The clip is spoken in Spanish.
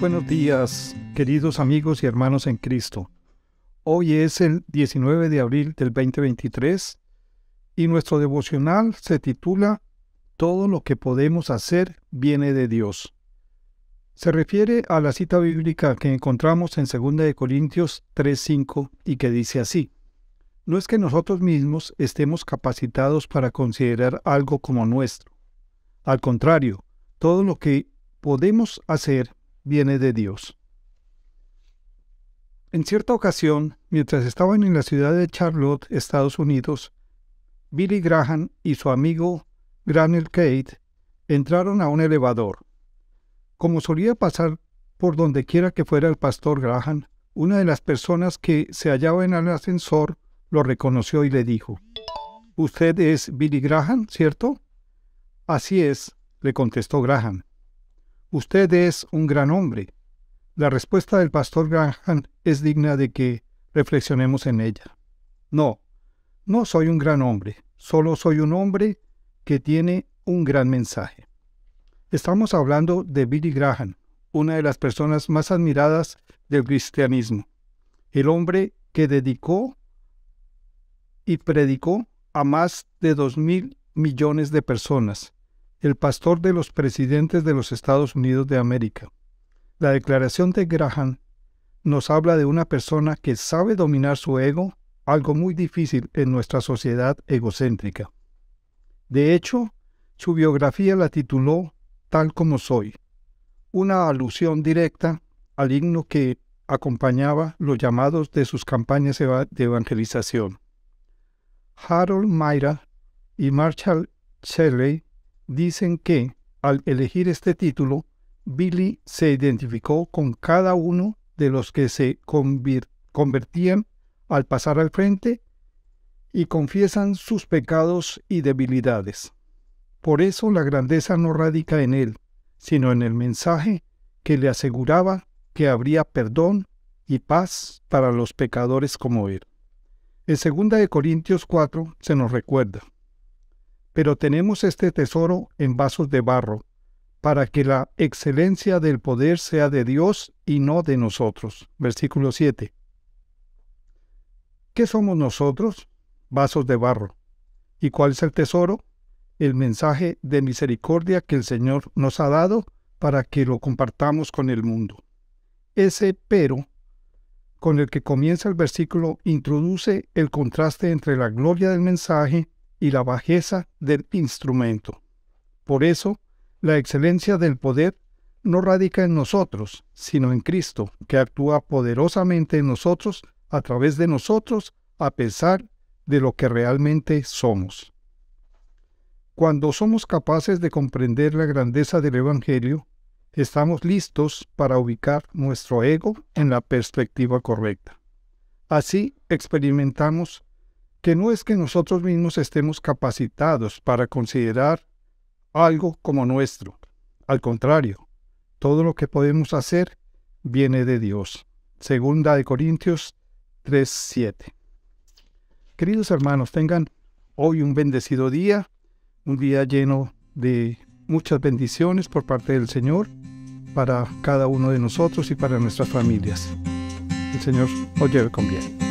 buenos días, queridos amigos y hermanos en Cristo. Hoy es el 19 de abril del 2023 y nuestro devocional se titula Todo lo que podemos hacer viene de Dios. Se refiere a la cita bíblica que encontramos en 2 Corintios 3:5 y que dice así: No es que nosotros mismos estemos capacitados para considerar algo como nuestro. Al contrario, todo lo que podemos hacer viene de Dios. En cierta ocasión, mientras estaban en la ciudad de Charlotte, Estados Unidos, Billy Graham y su amigo Granel Kate entraron a un elevador. Como solía pasar por donde quiera que fuera el pastor Graham, una de las personas que se hallaba en el ascensor lo reconoció y le dijo, Usted es Billy Graham, ¿cierto? Así es, le contestó Graham. Usted es un gran hombre. La respuesta del pastor Graham es digna de que reflexionemos en ella. No, no soy un gran hombre, solo soy un hombre que tiene un gran mensaje. Estamos hablando de Billy Graham, una de las personas más admiradas del cristianismo, el hombre que dedicó y predicó a más de dos mil millones de personas el pastor de los presidentes de los Estados Unidos de América. La declaración de Graham nos habla de una persona que sabe dominar su ego, algo muy difícil en nuestra sociedad egocéntrica. De hecho, su biografía la tituló Tal como soy, una alusión directa al himno que acompañaba los llamados de sus campañas de evangelización. Harold Myra y Marshall Shelley dicen que, al elegir este título, Billy se identificó con cada uno de los que se convertían al pasar al frente y confiesan sus pecados y debilidades. Por eso la grandeza no radica en él, sino en el mensaje que le aseguraba que habría perdón y paz para los pecadores como él. En 2 Corintios 4 se nos recuerda, pero tenemos este tesoro en vasos de barro, para que la excelencia del poder sea de Dios y no de nosotros. Versículo 7. ¿Qué somos nosotros? Vasos de barro. ¿Y cuál es el tesoro? El mensaje de misericordia que el Señor nos ha dado para que lo compartamos con el mundo. Ese pero con el que comienza el versículo introduce el contraste entre la gloria del mensaje y la bajeza del instrumento. Por eso, la excelencia del poder no radica en nosotros, sino en Cristo, que actúa poderosamente en nosotros, a través de nosotros, a pesar de lo que realmente somos. Cuando somos capaces de comprender la grandeza del Evangelio, estamos listos para ubicar nuestro ego en la perspectiva correcta. Así experimentamos que no es que nosotros mismos estemos capacitados para considerar algo como nuestro. Al contrario, todo lo que podemos hacer viene de Dios. Segunda de Corintios 3:7. Queridos hermanos, tengan hoy un bendecido día, un día lleno de muchas bendiciones por parte del Señor para cada uno de nosotros y para nuestras familias. El Señor os lleve con bien.